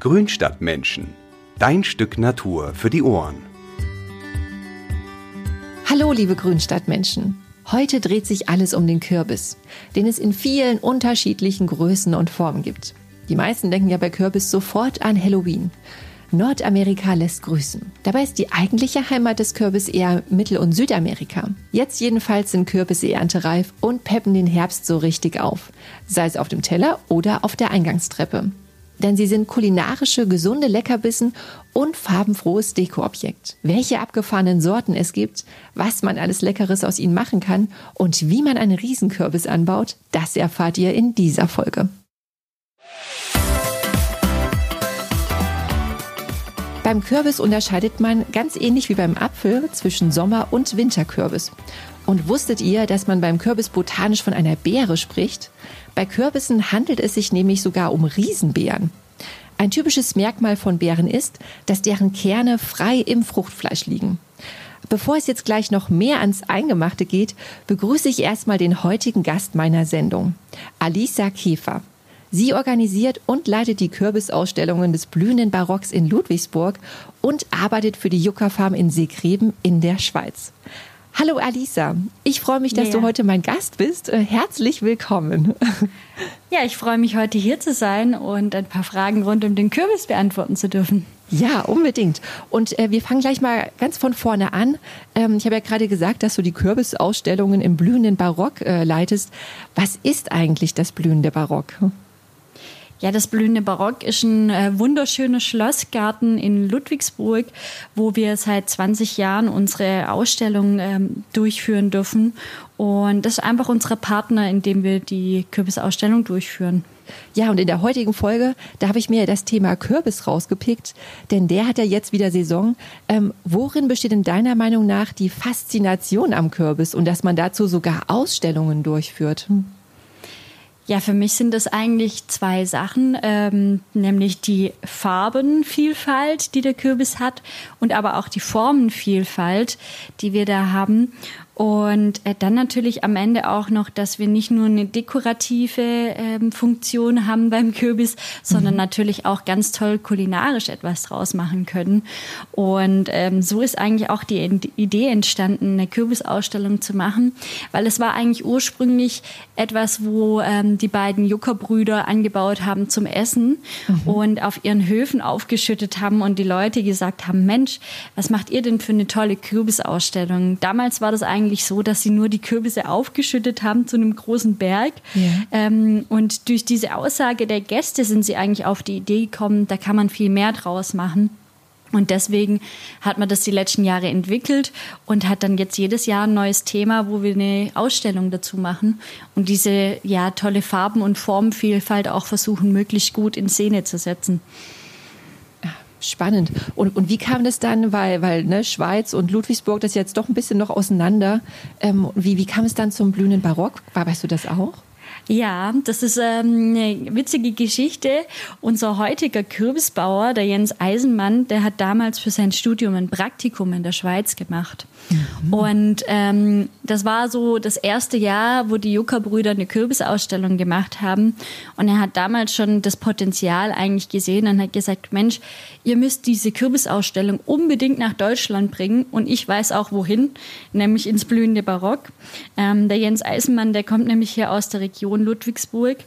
Grünstadtmenschen. Dein Stück Natur für die Ohren. Hallo, liebe Grünstadtmenschen. Heute dreht sich alles um den Kürbis, den es in vielen unterschiedlichen Größen und Formen gibt. Die meisten denken ja bei Kürbis sofort an Halloween. Nordamerika lässt grüßen. Dabei ist die eigentliche Heimat des Kürbis eher Mittel- und Südamerika. Jetzt jedenfalls sind Kürbisse erntereif und peppen den Herbst so richtig auf. Sei es auf dem Teller oder auf der Eingangstreppe. Denn sie sind kulinarische, gesunde Leckerbissen und farbenfrohes Dekoobjekt. Welche abgefahrenen Sorten es gibt, was man alles Leckeres aus ihnen machen kann und wie man einen Riesenkürbis anbaut, das erfahrt ihr in dieser Folge. Beim Kürbis unterscheidet man ganz ähnlich wie beim Apfel zwischen Sommer- und Winterkürbis. Und wusstet ihr, dass man beim Kürbis botanisch von einer Beere spricht? Bei Kürbissen handelt es sich nämlich sogar um Riesenbeeren. Ein typisches Merkmal von Beeren ist, dass deren Kerne frei im Fruchtfleisch liegen. Bevor es jetzt gleich noch mehr ans Eingemachte geht, begrüße ich erstmal den heutigen Gast meiner Sendung, Alisa Käfer. Sie organisiert und leitet die Kürbisausstellungen des blühenden Barocks in Ludwigsburg und arbeitet für die Juckerfarm in Seekreben in der Schweiz. Hallo Alisa, ich freue mich, dass ja. du heute mein Gast bist. Äh, herzlich willkommen. Ja, ich freue mich, heute hier zu sein und ein paar Fragen rund um den Kürbis beantworten zu dürfen. Ja, unbedingt. Und äh, wir fangen gleich mal ganz von vorne an. Ähm, ich habe ja gerade gesagt, dass du die Kürbisausstellungen im blühenden Barock äh, leitest. Was ist eigentlich das blühende Barock? Ja, das blühende Barock ist ein äh, wunderschöner Schlossgarten in Ludwigsburg, wo wir seit 20 Jahren unsere Ausstellung ähm, durchführen dürfen. Und das ist einfach unsere Partner, in dem wir die Kürbisausstellung durchführen. Ja, und in der heutigen Folge, da habe ich mir das Thema Kürbis rausgepickt, denn der hat ja jetzt wieder Saison. Ähm, worin besteht in deiner Meinung nach die Faszination am Kürbis und dass man dazu sogar Ausstellungen durchführt? Hm. Ja, für mich sind das eigentlich zwei Sachen, ähm, nämlich die Farbenvielfalt, die der Kürbis hat und aber auch die Formenvielfalt, die wir da haben. Und äh, dann natürlich am Ende auch noch, dass wir nicht nur eine dekorative ähm, Funktion haben beim Kürbis, sondern mhm. natürlich auch ganz toll kulinarisch etwas draus machen können. Und ähm, so ist eigentlich auch die Idee entstanden, eine Kürbisausstellung zu machen, weil es war eigentlich ursprünglich etwas, wo ähm, die beiden Juckerbrüder angebaut haben zum Essen mhm. und auf ihren Höfen aufgeschüttet haben und die Leute gesagt haben, Mensch, was macht ihr denn für eine tolle Kürbisausstellung? Damals war das eigentlich eigentlich so, dass sie nur die Kürbisse aufgeschüttet haben zu einem großen Berg. Ja. Ähm, und durch diese Aussage der Gäste sind sie eigentlich auf die Idee gekommen, da kann man viel mehr draus machen. Und deswegen hat man das die letzten Jahre entwickelt und hat dann jetzt jedes Jahr ein neues Thema, wo wir eine Ausstellung dazu machen und diese ja tolle Farben- und Formenvielfalt auch versuchen, möglichst gut in Szene zu setzen. Spannend. Und, und wie kam das dann, weil, weil ne, Schweiz und Ludwigsburg, das jetzt doch ein bisschen noch auseinander. Ähm, wie, wie kam es dann zum blühenden Barock? Weißt du das auch? Ja, das ist ähm, eine witzige Geschichte. Unser heutiger Kürbisbauer, der Jens Eisenmann, der hat damals für sein Studium ein Praktikum in der Schweiz gemacht. Mhm. Und ähm, das war so das erste Jahr, wo die Juckerbrüder eine Kürbisausstellung gemacht haben. Und er hat damals schon das Potenzial eigentlich gesehen und hat gesagt, Mensch, ihr müsst diese Kürbisausstellung unbedingt nach Deutschland bringen. Und ich weiß auch wohin, nämlich ins blühende Barock. Ähm, der Jens Eisenmann, der kommt nämlich hier aus der Region Ludwigsburg.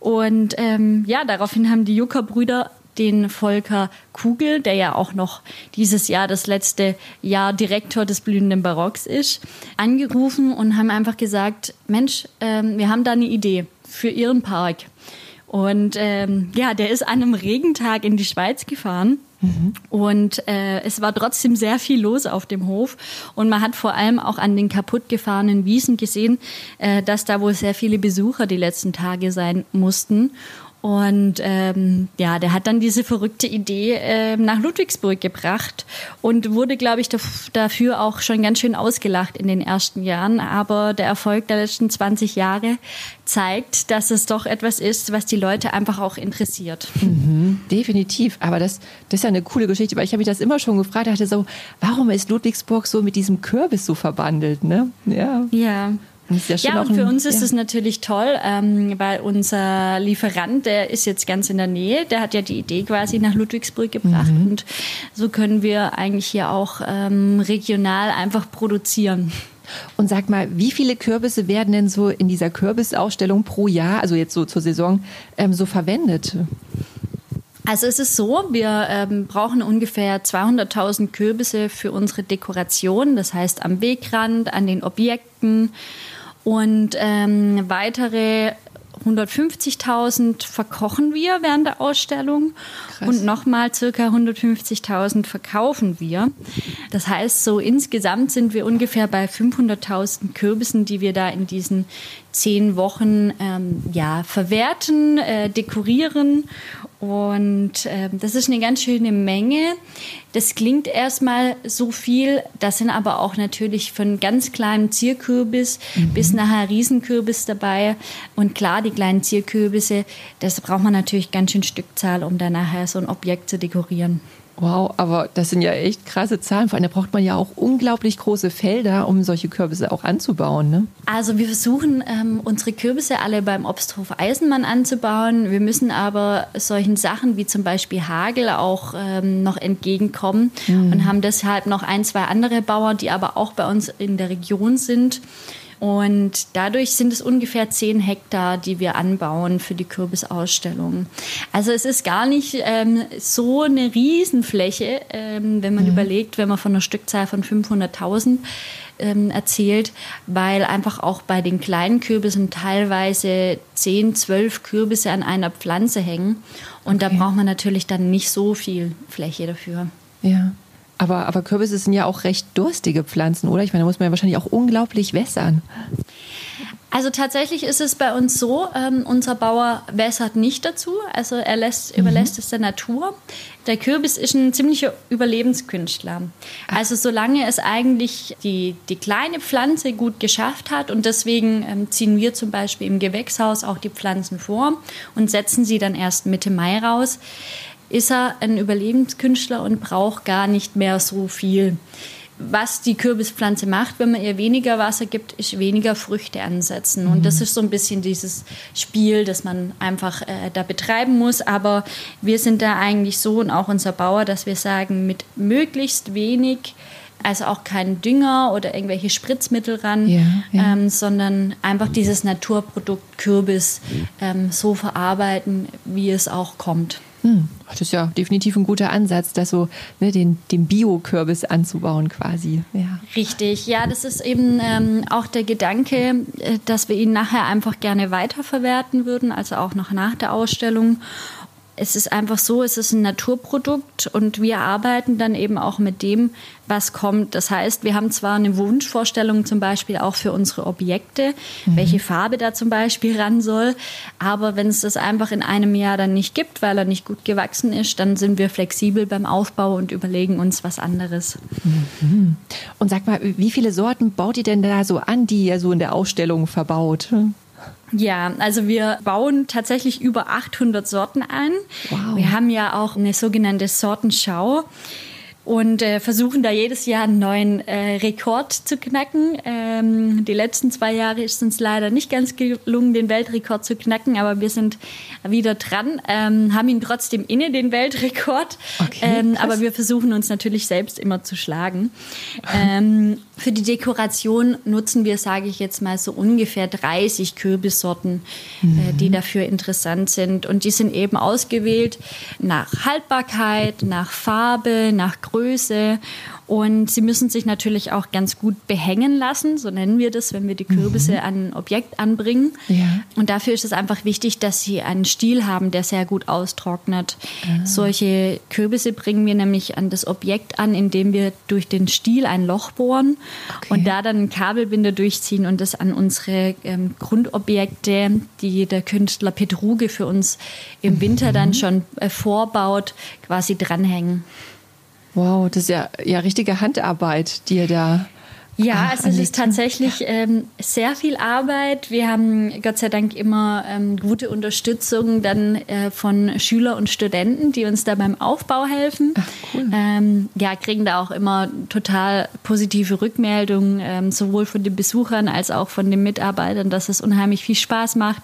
Und ähm, ja, daraufhin haben die Juckerbrüder den Volker Kugel, der ja auch noch dieses Jahr das letzte Jahr Direktor des blühenden Barocks ist, angerufen und haben einfach gesagt, Mensch, ähm, wir haben da eine Idee für Ihren Park. Und ähm, ja, der ist an einem Regentag in die Schweiz gefahren. Mhm. Und äh, es war trotzdem sehr viel los auf dem Hof. Und man hat vor allem auch an den kaputt gefahrenen Wiesen gesehen, äh, dass da wohl sehr viele Besucher die letzten Tage sein mussten. Und ähm, ja, der hat dann diese verrückte Idee äh, nach Ludwigsburg gebracht und wurde, glaube ich, dafür auch schon ganz schön ausgelacht in den ersten Jahren. Aber der Erfolg der letzten 20 Jahre zeigt, dass es doch etwas ist, was die Leute einfach auch interessiert. Mhm, definitiv. Aber das, das ist ja eine coole Geschichte, weil ich habe mich das immer schon gefragt, dachte so, warum ist Ludwigsburg so mit diesem Kürbis so verbandelt, ne? Ja. Ja. Ja, ja und für ein, uns ist es ja. natürlich toll, ähm, weil unser Lieferant, der ist jetzt ganz in der Nähe, der hat ja die Idee quasi nach Ludwigsburg gebracht mhm. und so können wir eigentlich hier auch ähm, regional einfach produzieren. Und sag mal, wie viele Kürbisse werden denn so in dieser Kürbisausstellung pro Jahr, also jetzt so zur Saison, ähm, so verwendet? Also es ist so, wir ähm, brauchen ungefähr 200.000 Kürbisse für unsere Dekoration, das heißt am Wegrand, an den Objekten und ähm, weitere 150.000 verkochen wir während der Ausstellung Krass. und nochmal circa 150.000 verkaufen wir. Das heißt, so insgesamt sind wir ungefähr bei 500.000 Kürbissen, die wir da in diesen zehn Wochen ähm, ja, verwerten, äh, dekorieren und äh, das ist eine ganz schöne Menge. Das klingt erstmal so viel. Das sind aber auch natürlich von ganz kleinem Zierkürbis mhm. bis nachher Riesenkürbis dabei. Und klar, die kleinen Zierkürbisse, das braucht man natürlich ganz schön Stückzahl, um dann nachher so ein Objekt zu dekorieren. Wow, aber das sind ja echt krasse Zahlen. Vor allem braucht man ja auch unglaublich große Felder, um solche Kürbisse auch anzubauen. Ne? Also wir versuchen ähm, unsere Kürbisse alle beim Obsthof Eisenmann anzubauen. Wir müssen aber solchen Sachen wie zum Beispiel Hagel auch ähm, noch entgegenkommen mhm. und haben deshalb noch ein, zwei andere Bauern, die aber auch bei uns in der Region sind. Und dadurch sind es ungefähr 10 Hektar, die wir anbauen für die Kürbisausstellung. Also es ist gar nicht ähm, so eine Riesenfläche, ähm, wenn man mhm. überlegt, wenn man von einer Stückzahl von 500.000 ähm, erzählt, weil einfach auch bei den kleinen Kürbissen teilweise 10, 12 Kürbisse an einer Pflanze hängen. Und okay. da braucht man natürlich dann nicht so viel Fläche dafür. Ja. Aber, aber Kürbisse sind ja auch recht durstige Pflanzen, oder? Ich meine, da muss man ja wahrscheinlich auch unglaublich wässern. Also tatsächlich ist es bei uns so, ähm, unser Bauer wässert nicht dazu, also er lässt, mhm. überlässt es der Natur. Der Kürbis ist ein ziemlicher Überlebenskünstler. Also solange es eigentlich die, die kleine Pflanze gut geschafft hat und deswegen ähm, ziehen wir zum Beispiel im Gewächshaus auch die Pflanzen vor und setzen sie dann erst Mitte Mai raus ist er ein Überlebenskünstler und braucht gar nicht mehr so viel. Was die Kürbispflanze macht, wenn man ihr weniger Wasser gibt, ist weniger Früchte ansetzen. Und das mhm. ist so ein bisschen dieses Spiel, das man einfach äh, da betreiben muss. Aber wir sind da eigentlich so und auch unser Bauer, dass wir sagen, mit möglichst wenig also auch kein Dünger oder irgendwelche Spritzmittel ran, ja, ja. Ähm, sondern einfach dieses Naturprodukt Kürbis ähm, so verarbeiten, wie es auch kommt. Hm, das ist ja definitiv ein guter Ansatz, das so ne, den, den Bio-Kürbis anzubauen quasi. Ja. Richtig, ja, das ist eben ähm, auch der Gedanke, äh, dass wir ihn nachher einfach gerne weiterverwerten würden, also auch noch nach der Ausstellung es ist einfach so, es ist ein Naturprodukt und wir arbeiten dann eben auch mit dem, was kommt. Das heißt, wir haben zwar eine Wunschvorstellung zum Beispiel auch für unsere Objekte, mhm. welche Farbe da zum Beispiel ran soll, aber wenn es das einfach in einem Jahr dann nicht gibt, weil er nicht gut gewachsen ist, dann sind wir flexibel beim Aufbau und überlegen uns was anderes. Mhm. Und sag mal, wie viele Sorten baut ihr denn da so an, die ihr so in der Ausstellung verbaut? Ja, also wir bauen tatsächlich über 800 Sorten ein. Wow. Wir haben ja auch eine sogenannte Sortenschau und äh, versuchen da jedes Jahr einen neuen äh, Rekord zu knacken. Ähm, die letzten zwei Jahre ist uns leider nicht ganz gelungen, den Weltrekord zu knacken, aber wir sind wieder dran, ähm, haben ihn trotzdem inne, den Weltrekord. Okay, ähm, aber wir versuchen uns natürlich selbst immer zu schlagen. Ähm, für die Dekoration nutzen wir, sage ich jetzt mal, so ungefähr 30 Kürbissorten, mhm. äh, die mhm. dafür interessant sind. Und die sind eben ausgewählt nach Haltbarkeit, nach Farbe, nach Größe Größe und sie müssen sich natürlich auch ganz gut behängen lassen, so nennen wir das, wenn wir die Kürbisse mhm. an ein Objekt anbringen. Ja. Und dafür ist es einfach wichtig, dass sie einen Stiel haben, der sehr gut austrocknet. Ah. Solche Kürbisse bringen wir nämlich an das Objekt an, indem wir durch den Stiel ein Loch bohren okay. und da dann einen Kabelbinder durchziehen und das an unsere ähm, Grundobjekte, die der Künstler Petruge für uns im Winter mhm. dann schon äh, vorbaut, quasi dranhängen. Wow, das ist ja, ja richtige Handarbeit, die ihr da Ja, also es ist tatsächlich ähm, sehr viel Arbeit. Wir haben Gott sei Dank immer ähm, gute Unterstützung dann äh, von Schüler und Studenten, die uns da beim Aufbau helfen. Ach, cool. ähm, ja, kriegen da auch immer total positive Rückmeldungen, ähm, sowohl von den Besuchern als auch von den Mitarbeitern, dass es unheimlich viel Spaß macht.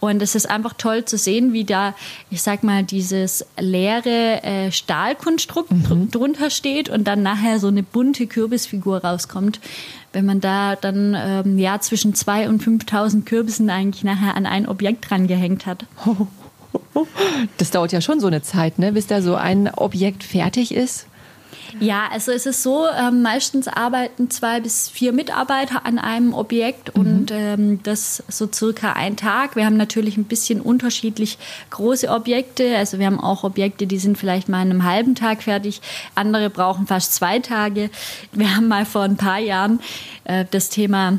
Und es ist einfach toll zu sehen, wie da, ich sag mal, dieses leere äh, Stahlkonstrukt mhm. drunter steht und dann nachher so eine bunte Kürbisfigur rauskommt. Wenn man da dann ähm, ja zwischen 2.000 und 5.000 Kürbissen eigentlich nachher an ein Objekt dran gehängt hat. Das dauert ja schon so eine Zeit, ne? bis da so ein Objekt fertig ist. Ja, also es ist so, ähm, meistens arbeiten zwei bis vier Mitarbeiter an einem Objekt mhm. und ähm, das so circa ein Tag. Wir haben natürlich ein bisschen unterschiedlich große Objekte. Also wir haben auch Objekte, die sind vielleicht mal in einem halben Tag fertig. Andere brauchen fast zwei Tage. Wir haben mal vor ein paar Jahren äh, das Thema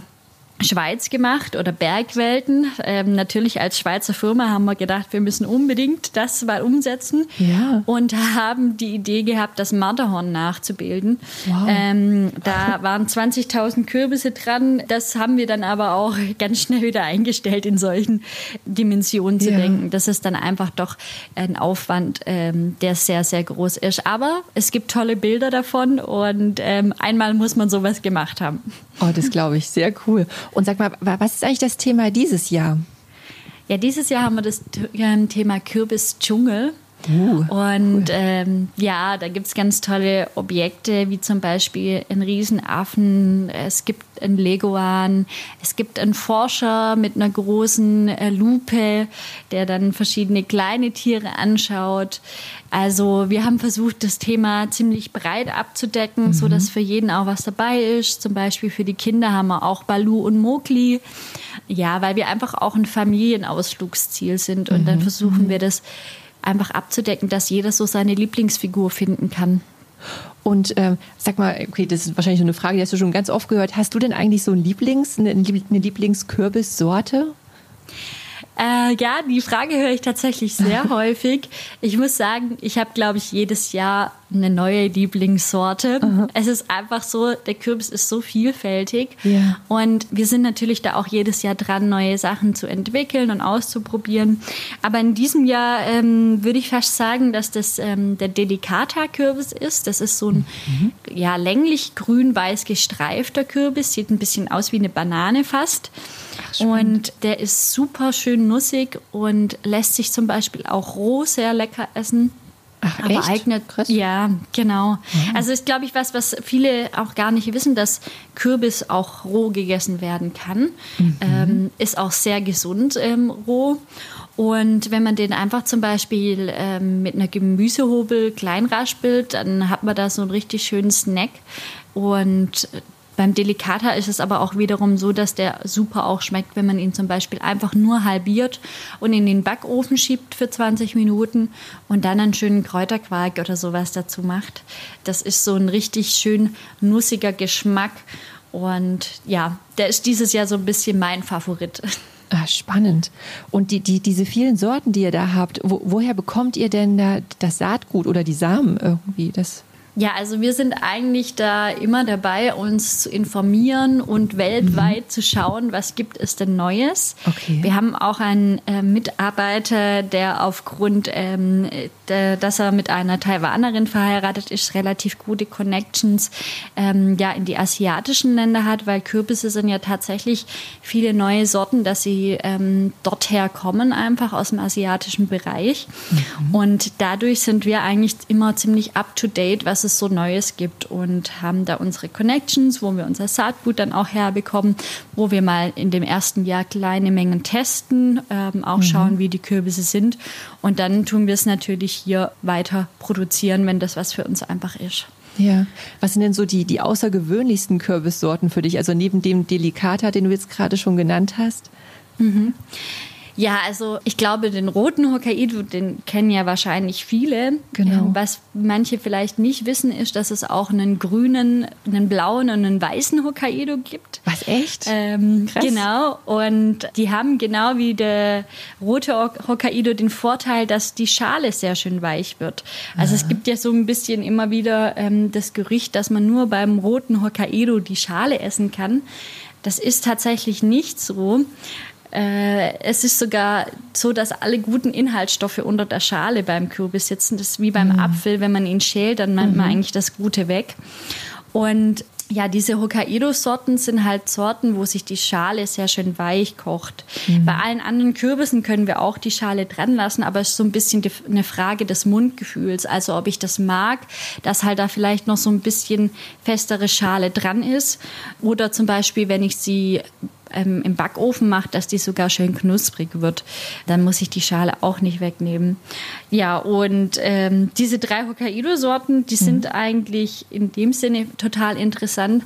Schweiz gemacht oder Bergwelten. Ähm, natürlich als Schweizer Firma haben wir gedacht, wir müssen unbedingt das mal umsetzen ja. und haben die Idee gehabt, das Matterhorn nachzubilden. Wow. Ähm, da waren 20.000 Kürbisse dran. Das haben wir dann aber auch ganz schnell wieder eingestellt, in solchen Dimensionen zu ja. denken. Das ist dann einfach doch ein Aufwand, ähm, der sehr, sehr groß ist. Aber es gibt tolle Bilder davon und ähm, einmal muss man sowas gemacht haben. Oh, das glaube ich. Sehr cool. Und sag mal, was ist eigentlich das Thema dieses Jahr? Ja, dieses Jahr haben wir das Thema Kürbisdschungel. Uh, und cool. ähm, ja, da gibt es ganz tolle Objekte, wie zum Beispiel einen Riesenaffen, es gibt einen Leguan, es gibt einen Forscher mit einer großen äh, Lupe, der dann verschiedene kleine Tiere anschaut. Also wir haben versucht, das Thema ziemlich breit abzudecken, mhm. so dass für jeden auch was dabei ist. Zum Beispiel für die Kinder haben wir auch Balu und Mokli. Ja, weil wir einfach auch ein Familienausflugsziel sind und mhm. dann versuchen wir das einfach abzudecken, dass jeder so seine Lieblingsfigur finden kann. Und ähm, sag mal, okay, das ist wahrscheinlich eine Frage, die hast du schon ganz oft gehört. Hast du denn eigentlich so ein Lieblings, eine, eine Lieblingskürbissorte? Äh, ja, die Frage höre ich tatsächlich sehr häufig. Ich muss sagen, ich habe, glaube ich, jedes Jahr eine neue Lieblingssorte. Aha. Es ist einfach so, der Kürbis ist so vielfältig. Ja. Und wir sind natürlich da auch jedes Jahr dran, neue Sachen zu entwickeln und auszuprobieren. Aber in diesem Jahr ähm, würde ich fast sagen, dass das ähm, der Delicata-Kürbis ist. Das ist so ein mhm. ja, länglich grün-weiß gestreifter Kürbis. Sieht ein bisschen aus wie eine Banane fast. Ach, und der ist super schön nussig und lässt sich zum Beispiel auch roh sehr lecker essen. Ach, aber echt? eignet. Krass. Ja, genau. Mhm. Also ist, glaube ich, was, was viele auch gar nicht wissen, dass Kürbis auch roh gegessen werden kann. Mhm. Ähm, ist auch sehr gesund ähm, roh. Und wenn man den einfach zum Beispiel ähm, mit einer Gemüsehobel klein raspelt, dann hat man da so einen richtig schönen Snack. Und beim Delicata ist es aber auch wiederum so, dass der super auch schmeckt, wenn man ihn zum Beispiel einfach nur halbiert und in den Backofen schiebt für 20 Minuten und dann einen schönen Kräuterquark oder sowas dazu macht. Das ist so ein richtig schön nussiger Geschmack und ja, der ist dieses Jahr so ein bisschen mein Favorit. Ah, spannend. Und die, die, diese vielen Sorten, die ihr da habt, wo, woher bekommt ihr denn da das Saatgut oder die Samen irgendwie? Das ja, also wir sind eigentlich da immer dabei, uns zu informieren und weltweit mhm. zu schauen, was gibt es denn Neues. Okay. Wir haben auch einen äh, Mitarbeiter, der aufgrund, ähm, de, dass er mit einer Taiwanerin verheiratet ist, relativ gute Connections ähm, ja, in die asiatischen Länder hat, weil Kürbisse sind ja tatsächlich viele neue Sorten, dass sie ähm, dorther kommen, einfach aus dem asiatischen Bereich. Mhm. Und dadurch sind wir eigentlich immer ziemlich up-to-date, was es es so Neues gibt und haben da unsere Connections, wo wir unser Saatgut dann auch herbekommen, wo wir mal in dem ersten Jahr kleine Mengen testen, ähm, auch mhm. schauen, wie die Kürbisse sind. Und dann tun wir es natürlich hier weiter produzieren, wenn das was für uns einfach ist. Ja. Was sind denn so die, die außergewöhnlichsten Kürbissorten für dich? Also neben dem Delicata, den du jetzt gerade schon genannt hast? Mhm. Ja, also ich glaube, den roten Hokkaido, den kennen ja wahrscheinlich viele. Genau. Ähm, Was manche vielleicht nicht wissen, ist, dass es auch einen grünen, einen blauen und einen weißen Hokkaido gibt. Was, echt? Ähm, Krass. genau. Und die haben genau wie der rote Hok- Hokkaido den Vorteil, dass die Schale sehr schön weich wird. Also es gibt ja so ein bisschen immer wieder ähm, das Gerücht, dass man nur beim roten Hokkaido die Schale essen kann. Das ist tatsächlich nicht so. Äh, es ist sogar so, dass alle guten Inhaltsstoffe unter der Schale beim Kürbis sitzen. Das ist wie beim Apfel, wenn man ihn schält, dann nimmt man eigentlich das Gute weg. Und ja, diese Hokkaido-Sorten sind halt Sorten, wo sich die Schale sehr schön weich kocht. Bei allen anderen Kürbissen können wir auch die Schale dran lassen, aber es ist so ein bisschen die, eine Frage des Mundgefühls. Also ob ich das mag, dass halt da vielleicht noch so ein bisschen festere Schale dran ist. Oder zum Beispiel, wenn ich sie ähm, im Backofen mache, dass die sogar schön knusprig wird. Dann muss ich die Schale auch nicht wegnehmen. Ja, und ähm, diese drei Hokkaido-Sorten, die sind eigentlich in dem Sinne total interessant,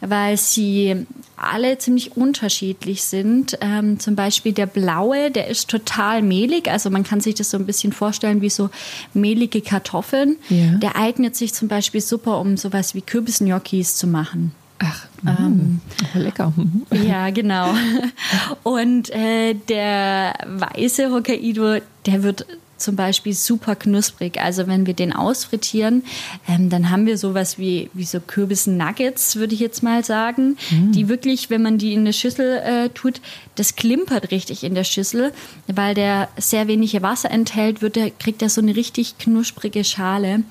weil sie alle ziemlich unterschiedlich sind. Ähm, zum Beispiel der blaue, der ist total mehlig. Also man kann sich das so ein bisschen vorstellen wie so mehlige Kartoffeln. Ja. Der eignet sich zum Beispiel super, um sowas wie Kürbisgnocchis zu machen. Ach, ähm, lecker. Mhm. Ja, genau. Und äh, der weiße Hokkaido, der wird zum Beispiel super knusprig. Also wenn wir den ausfrittieren, ähm, dann haben wir sowas wie, wie so Kürbis-Nuggets, würde ich jetzt mal sagen, die wirklich, wenn man die in eine Schüssel äh, tut, das klimpert richtig in der Schüssel, weil der sehr wenig Wasser enthält, wird der, kriegt er so eine richtig knusprige Schale.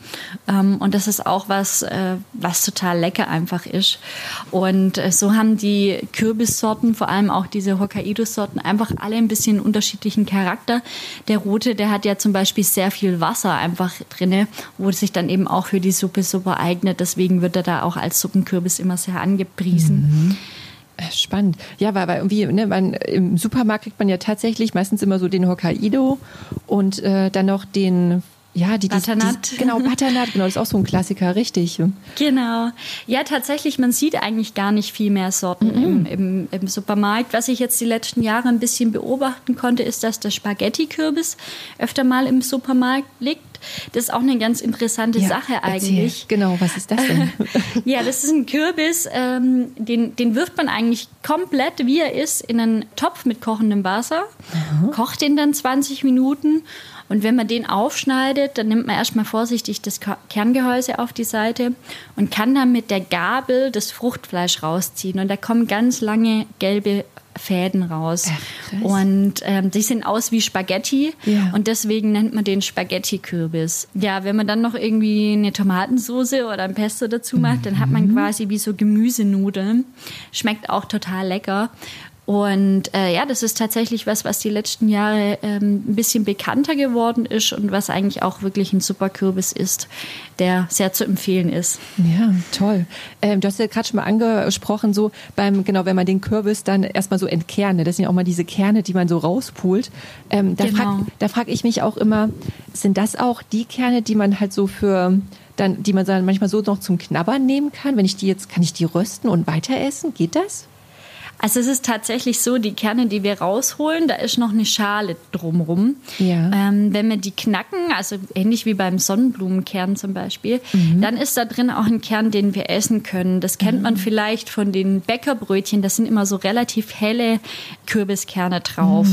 Ähm, und das ist auch was, äh, was total lecker einfach ist. Und äh, so haben die Kürbissorten, vor allem auch diese Hokkaido-Sorten, einfach alle ein bisschen unterschiedlichen Charakter. Der rote, der hat ja zum Beispiel sehr viel Wasser einfach drinne, wo sich dann eben auch für die Suppe super eignet. Deswegen wird er da auch als Suppenkürbis immer sehr angepriesen. Äh, Spannend. Ja, weil, weil irgendwie, ne, man, im Supermarkt kriegt man ja tatsächlich meistens immer so den Hokkaido und äh, dann noch den, ja, die, die, Butternut. die genau, Butternut, genau, das ist auch so ein Klassiker, richtig. Genau. Ja, tatsächlich, man sieht eigentlich gar nicht viel mehr Sorten im, im, im Supermarkt. Was ich jetzt die letzten Jahre ein bisschen beobachten konnte, ist, dass der Spaghetti-Kürbis öfter mal im Supermarkt liegt. Das ist auch eine ganz interessante Ja, Sache erzähl. eigentlich. Genau, was ist das denn? Ja, das ist ein Kürbis, ähm, den, den wirft man eigentlich komplett, wie er ist, in einen Topf mit kochendem Wasser, kocht ihn dann 20 Minuten und wenn man den aufschneidet, dann nimmt man erstmal vorsichtig das Kerngehäuse auf die Seite und kann dann mit der Gabel das Fruchtfleisch rausziehen und da kommen ganz lange gelbe Fäden raus. Ach, und ähm, die sehen aus wie Spaghetti Ja. und deswegen nennt man den Spaghetti-Kürbis. Ja, wenn man dann noch irgendwie eine Tomatensoße oder ein Pesto dazu macht, dann hat man quasi wie so Gemüsenudeln. Schmeckt auch total lecker. Und äh, ja, das ist tatsächlich was, was die letzten Jahre ähm, ein bisschen bekannter geworden ist und was eigentlich auch wirklich ein super Kürbis ist, der sehr zu empfehlen ist. Ja, toll. Ähm, du hast ja gerade schon mal angesprochen, so beim, genau, wenn man den Kürbis dann erstmal so entkernt, ne, das sind ja auch mal diese Kerne, die man so rauspult. Ähm, da Genau. frage da frag ich mich auch immer, sind das auch die Kerne, die man halt so für dann, die man dann manchmal so noch zum Knabbern nehmen kann? Wenn ich die jetzt, kann ich die rösten und weiter essen? Geht das? Also es ist tatsächlich so, die Kerne, die wir rausholen, da ist noch eine Schale drumrum. Ja. Ähm, wenn wir die knacken, also ähnlich wie beim Sonnenblumenkern zum Beispiel, dann ist da drin auch ein Kern, den wir essen können. Das kennt man vielleicht von den Bäckerbrötchen. Da sind immer so relativ helle Kürbiskerne drauf.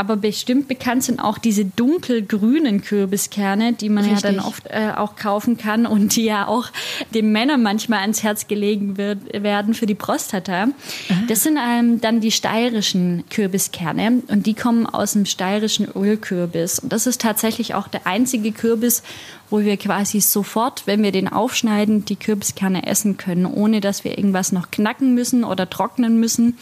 Aber bestimmt bekannt sind auch diese dunkelgrünen Kürbiskerne, die man ja Richtig. dann oft äh, auch kaufen kann und die ja auch den Männern manchmal ans Herz gelegen wird, werden für die Prostata. Das sind ähm, dann die steirischen Kürbiskerne und die kommen aus dem steirischen Ölkürbis. Und das ist tatsächlich auch der einzige Kürbis, wo wir quasi sofort, wenn wir den aufschneiden, die Kürbiskerne essen können, ohne dass wir irgendwas noch knacken müssen oder trocknen müssen.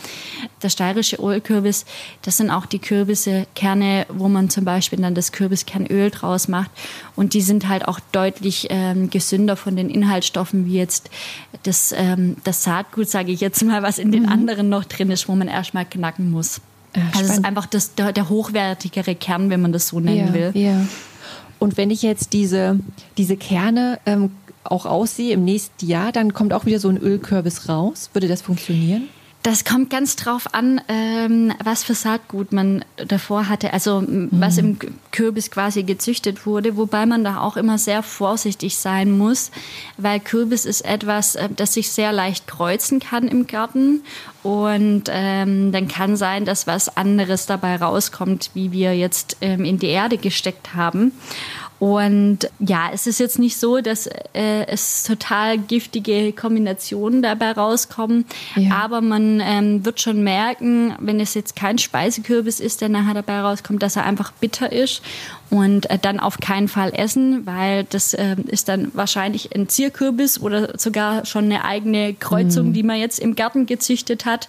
Der steirische Ölkürbis, das sind auch die Kürbisse, Kerne, wo man zum Beispiel dann das Kürbiskernöl draus macht. Und die sind halt auch deutlich ähm, gesünder von den Inhaltsstoffen, wie jetzt das, ähm, das Saatgut, sage ich jetzt mal, was in den anderen noch drin ist, wo man erstmal knacken muss. Ja, also es ist einfach das, der, der hochwertigere Kern, wenn man das so nennen ja, will. Ja. Und wenn ich jetzt diese, diese Kerne ähm, auch aussehe im nächsten Jahr, dann kommt auch wieder so ein Ölkürbis raus. Würde das funktionieren? Das kommt ganz drauf an, ähm, was für Saatgut man davor hatte, also mhm. was im Kürbis quasi gezüchtet wurde, wobei man da auch immer sehr vorsichtig sein muss, weil Kürbis ist etwas, äh, das sich sehr leicht kreuzen kann im Garten und ähm, dann kann sein, dass was anderes dabei rauskommt, wie wir jetzt ähm, in die Erde gesteckt haben. Und ja, es ist jetzt nicht so, dass äh, es total giftige Kombinationen dabei rauskommen, ja. aber man ähm, wird schon merken, wenn es jetzt kein Speisekürbis ist, der nachher dabei rauskommt, dass er einfach bitter ist und äh, dann auf keinen Fall essen, weil das äh, ist dann wahrscheinlich ein Zierkürbis oder sogar schon eine eigene Kreuzung, mhm. die man jetzt im Garten gezüchtet hat,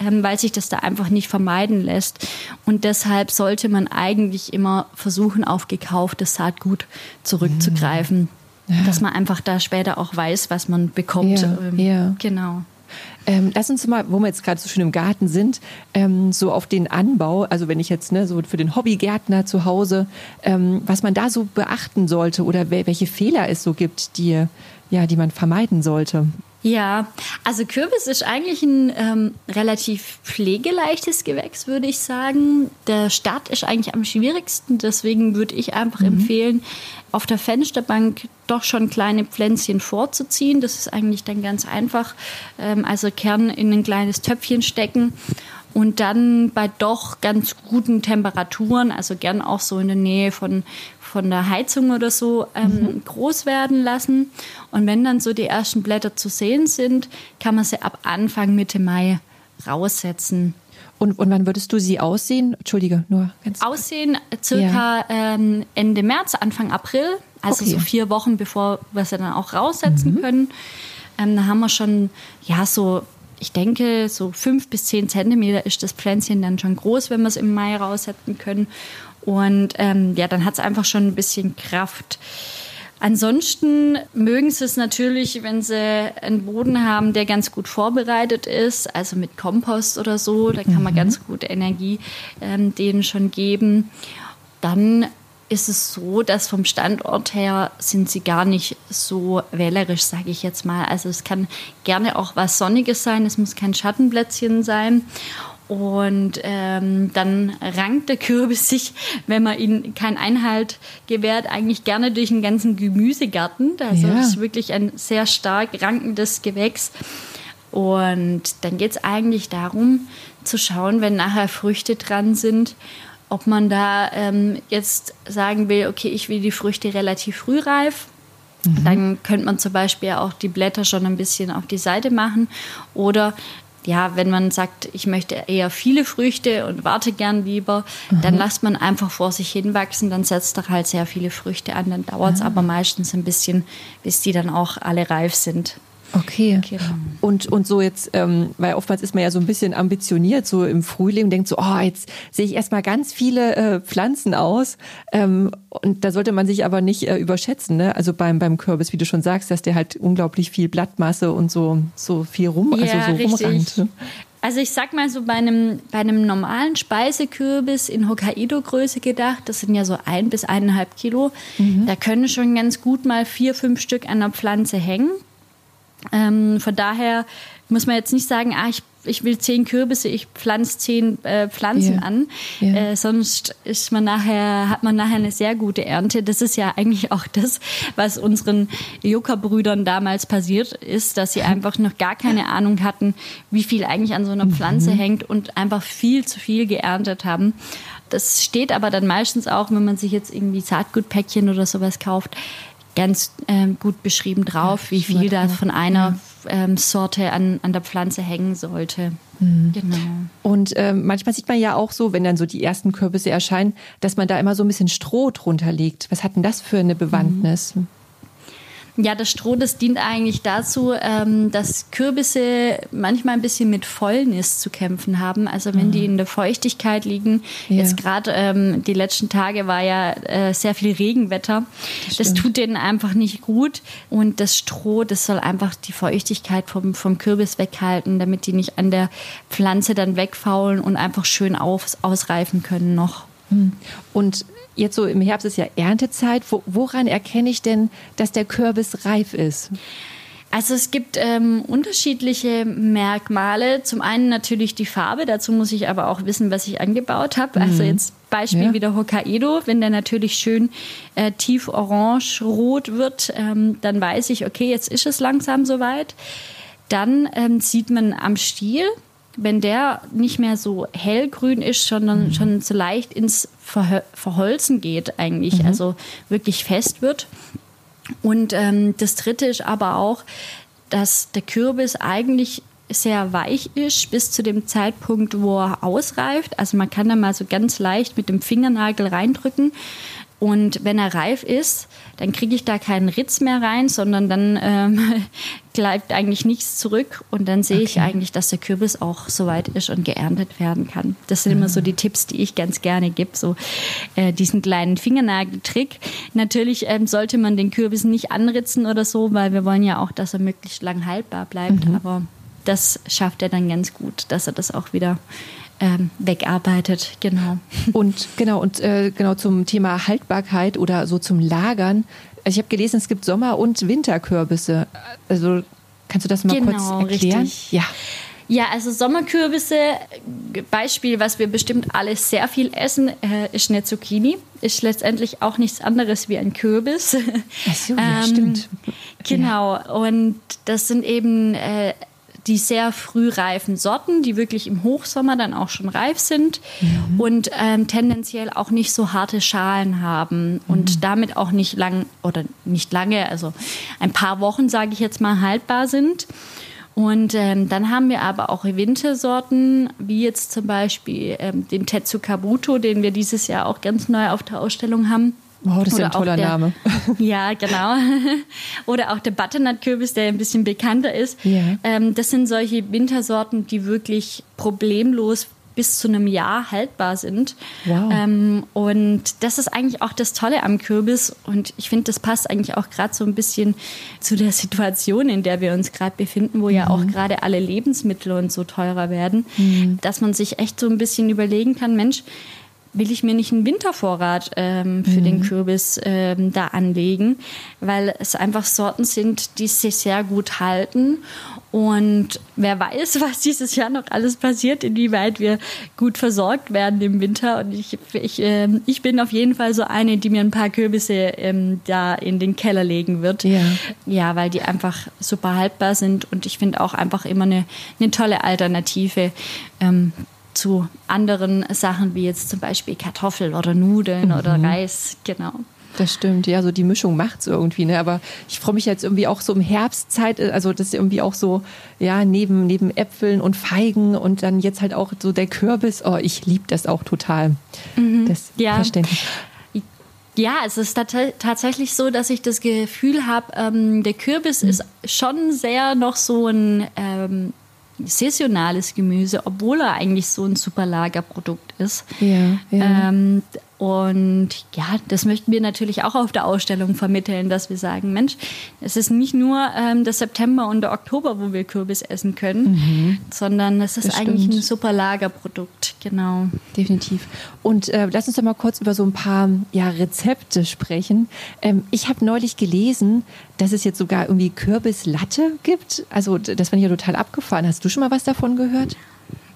ähm, weil sich das da einfach nicht vermeiden lässt. Und deshalb sollte man eigentlich immer versuchen, auf gekauftes Saatgut zurückzugreifen. Mhm. Ja. Dass man einfach da später auch weiß, was man bekommt. Ja, ähm, ja. Genau. Ähm, lass uns mal, wo wir jetzt gerade so schön im Garten sind, ähm, so auf den Anbau, also wenn ich jetzt ne, so für den Hobbygärtner zu Hause, ähm, was man da so beachten sollte oder welche Fehler es so gibt, die, ja, die man vermeiden sollte. Ja, also Kürbis ist eigentlich ein ähm, relativ pflegeleichtes Gewächs, würde ich sagen. Der Start ist eigentlich am schwierigsten, deswegen würde ich einfach mhm. empfehlen, auf der Fensterbank doch schon kleine Pflänzchen vorzuziehen. Das ist eigentlich dann ganz einfach. Ähm, also Kern in ein kleines Töpfchen stecken und dann bei doch ganz guten Temperaturen, also gern auch so in der Nähe von, von der Heizung oder so ähm, mhm. groß werden lassen. Und wenn dann so die ersten Blätter zu sehen sind, kann man sie ab Anfang Mitte Mai raussetzen. Und, und wann würdest du sie aussehen? Entschuldige, nur ganz. Aussehen circa ja. ähm, Ende März, Anfang April, also okay. so vier Wochen, bevor wir sie dann auch raussetzen mhm. können. Ähm, da haben wir schon, ja, so, ich denke, so fünf bis zehn Zentimeter ist das Pflänzchen dann schon groß, wenn wir es im Mai raussetzen können. Und ähm, ja, dann hat es einfach schon ein bisschen Kraft. Ansonsten mögen sie es natürlich, wenn sie einen Boden haben, der ganz gut vorbereitet ist, also mit Kompost oder so. Da kann man mhm. ganz gut Energie ähm, denen schon geben. Dann ist es so, dass vom Standort her sind sie gar nicht so wählerisch, sage ich jetzt mal. Also es kann gerne auch was Sonniges sein, es muss kein Schattenplätzchen sein. Und ähm, dann rankt der Kürbis sich, wenn man ihm keinen Einhalt gewährt, eigentlich gerne durch den ganzen Gemüsegarten. Also ja. das ist wirklich ein sehr stark rankendes Gewächs. Und dann geht es eigentlich darum, zu schauen, wenn nachher Früchte dran sind, ob man da ähm, jetzt sagen will, okay, ich will die Früchte relativ früh reif. Mhm. Dann könnte man zum Beispiel auch die Blätter schon ein bisschen auf die Seite machen. Oder ja, wenn man sagt, ich möchte eher viele Früchte und warte gern lieber, mhm. dann lasst man einfach vor sich hinwachsen, dann setzt doch halt sehr viele Früchte an, dann dauert es mhm. aber meistens ein bisschen, bis die dann auch alle reif sind. Okay. Und, und so jetzt, ähm, weil oftmals ist man ja so ein bisschen ambitioniert, so im Frühling, denkt so, oh, jetzt sehe ich erstmal ganz viele äh, Pflanzen aus. Ähm, und da sollte man sich aber nicht äh, überschätzen, ne? Also beim, beim Kürbis, wie du schon sagst, dass der halt unglaublich viel Blattmasse und so, so viel rum, ja, also so rumrannt. Ne? Also ich sag mal so bei einem, bei einem normalen Speisekürbis in Hokkaido-Größe gedacht, das sind ja so ein bis eineinhalb Kilo, mhm. da können schon ganz gut mal vier, fünf Stück an der Pflanze hängen. Ähm, von daher muss man jetzt nicht sagen, ah, ich, ich will zehn Kürbisse, ich pflanze zehn äh, Pflanzen yeah. an. Yeah. Äh, sonst ist man nachher, hat man nachher eine sehr gute Ernte. Das ist ja eigentlich auch das, was unseren Yucca-Brüdern damals passiert ist, dass sie einfach noch gar keine Ahnung hatten, wie viel eigentlich an so einer Pflanze mhm. hängt und einfach viel zu viel geerntet haben. Das steht aber dann meistens auch, wenn man sich jetzt irgendwie Saatgutpäckchen oder sowas kauft, ganz ähm, gut beschrieben drauf, wie viel da von einer ähm, Sorte an, an der Pflanze hängen sollte. Mhm. Genau. Und ähm, manchmal sieht man ja auch so, wenn dann so die ersten Kürbisse erscheinen, dass man da immer so ein bisschen Stroh drunter legt. Was hat denn das für eine Bewandtnis? Mhm. Ja, das Stroh, das dient eigentlich dazu, ähm, dass Kürbisse manchmal ein bisschen mit Fäulnis zu kämpfen haben. Also wenn mhm. die in der Feuchtigkeit liegen, ja. jetzt gerade ähm, die letzten Tage war ja äh, sehr viel Regenwetter. Das, das, tut denen einfach nicht gut. Und das Stroh, das soll einfach die Feuchtigkeit vom, vom Kürbis weghalten, damit die nicht an der Pflanze dann wegfaulen und einfach schön aus, ausreifen können noch. Mhm. Und jetzt so im Herbst ist ja Erntezeit. Wo, woran erkenne ich denn, dass der Kürbis reif ist? Also es gibt ähm, unterschiedliche Merkmale. Zum einen natürlich die Farbe, dazu muss ich aber auch wissen, was ich angebaut habe. Also mhm. jetzt Beispiel ja. wieder Hokkaido, wenn der natürlich schön äh, tief orange-rot wird, ähm, dann weiß ich, okay, jetzt ist es langsam soweit. Dann ähm, sieht man am Stiel, wenn der nicht mehr so hellgrün ist, sondern mhm. schon so leicht ins Ver Verholzen geht eigentlich, mhm. also wirklich fest wird. Und ähm, das Dritte ist aber auch, dass der Kürbis eigentlich sehr weich ist bis zu dem Zeitpunkt, wo er ausreift. Also man kann da mal so ganz leicht mit dem Fingernagel reindrücken. Und wenn er reif ist, dann kriege ich da keinen Ritz mehr rein, sondern dann ähm, bleibt eigentlich nichts zurück. Und dann sehe okay. ich eigentlich, dass der Kürbis auch soweit ist und geerntet werden kann. Das sind mhm. immer so die Tipps, die ich ganz gerne gebe, so äh, diesen kleinen Fingernageltrick. Natürlich ähm, sollte man den Kürbis nicht anritzen oder so, weil wir wollen ja auch, dass er möglichst lang haltbar bleibt. Mhm. Aber das schafft er dann ganz gut, dass er das auch wieder ähm, wegarbeitet, genau. Und genau, und äh, genau zum Thema Haltbarkeit oder so zum Lagern. Also ich habe gelesen, es gibt Sommer- und Winterkürbisse. Also kannst du das mal genau, kurz erklären? Richtig. Ja. Ja, also Sommerkürbisse, Beispiel, was wir bestimmt alle sehr viel essen, äh, ist eine Zucchini. Ist letztendlich auch nichts anderes wie ein Kürbis. Ach so, ja, ähm, stimmt. Genau, und das sind eben äh, die sehr früh reifen Sorten, die wirklich im Hochsommer dann auch schon reif sind mhm. und ähm, tendenziell auch nicht so harte Schalen haben mhm. und damit auch nicht lang oder nicht lange, also ein paar Wochen, sage ich jetzt mal, haltbar sind. Und ähm, dann haben wir aber auch Wintersorten, wie jetzt zum Beispiel ähm, den Tetsu Kabuto, den wir dieses Jahr auch ganz neu auf der Ausstellung haben. Wow, das ist ja ein toller der, Name. Ja, genau. Oder auch der Butternut-Kürbis, der ein bisschen bekannter ist. Yeah. Ähm, das sind solche Wintersorten, die wirklich problemlos bis zu einem Jahr haltbar sind. Wow. Ähm, und das ist eigentlich auch das Tolle am Kürbis. Und ich finde, das passt eigentlich auch gerade so ein bisschen zu der Situation, in der wir uns gerade befinden, wo mhm. ja auch gerade alle Lebensmittel und so teurer werden, mhm. dass man sich echt so ein bisschen überlegen kann, Mensch, will ich mir nicht einen Wintervorrat ähm, für mhm. den Kürbis ähm, da anlegen, weil es einfach Sorten sind, die sich sehr gut halten. Und wer weiß, was dieses Jahr noch alles passiert, inwieweit wir gut versorgt werden im Winter. Und ich, ich, äh, ich bin auf jeden Fall so eine, die mir ein paar Kürbisse ähm, da in den Keller legen wird. Ja. ja, weil die einfach super haltbar sind. Und ich finde auch einfach immer eine, eine tolle Alternative. Zu anderen Sachen wie jetzt zum Beispiel Kartoffeln oder Nudeln mhm. oder Reis, genau. Das stimmt, ja, so die Mischung macht es irgendwie, ne? Aber ich freue mich jetzt irgendwie auch so im Herbstzeit, äh, also das ist irgendwie auch so, ja, neben, neben Äpfeln und Feigen und dann jetzt halt auch so der Kürbis. Oh, ich liebe das auch total. Mhm. Das ja. Verständlich. Ja, es ist tatsächlich so, dass ich das Gefühl habe, ähm, der Kürbis mhm. ist schon sehr noch so ein ähm, saisonales Gemüse, obwohl er eigentlich so ein super Lagerprodukt ist. Ja, ja. Ähm, und ja, das möchten wir natürlich auch auf der Ausstellung vermitteln, dass wir sagen, Mensch, es ist nicht nur ähm, der September und der Oktober, wo wir Kürbis essen können, mhm. sondern es ist das eigentlich stimmt. ein super Lagerprodukt, genau. Definitiv. Und äh, lass uns doch mal kurz über so ein paar ja, Rezepte sprechen. Ähm, ich habe neulich gelesen, dass es jetzt sogar irgendwie Kürbislatte gibt. Also das fand ich ja total abgefahren. Hast du schon mal was davon gehört?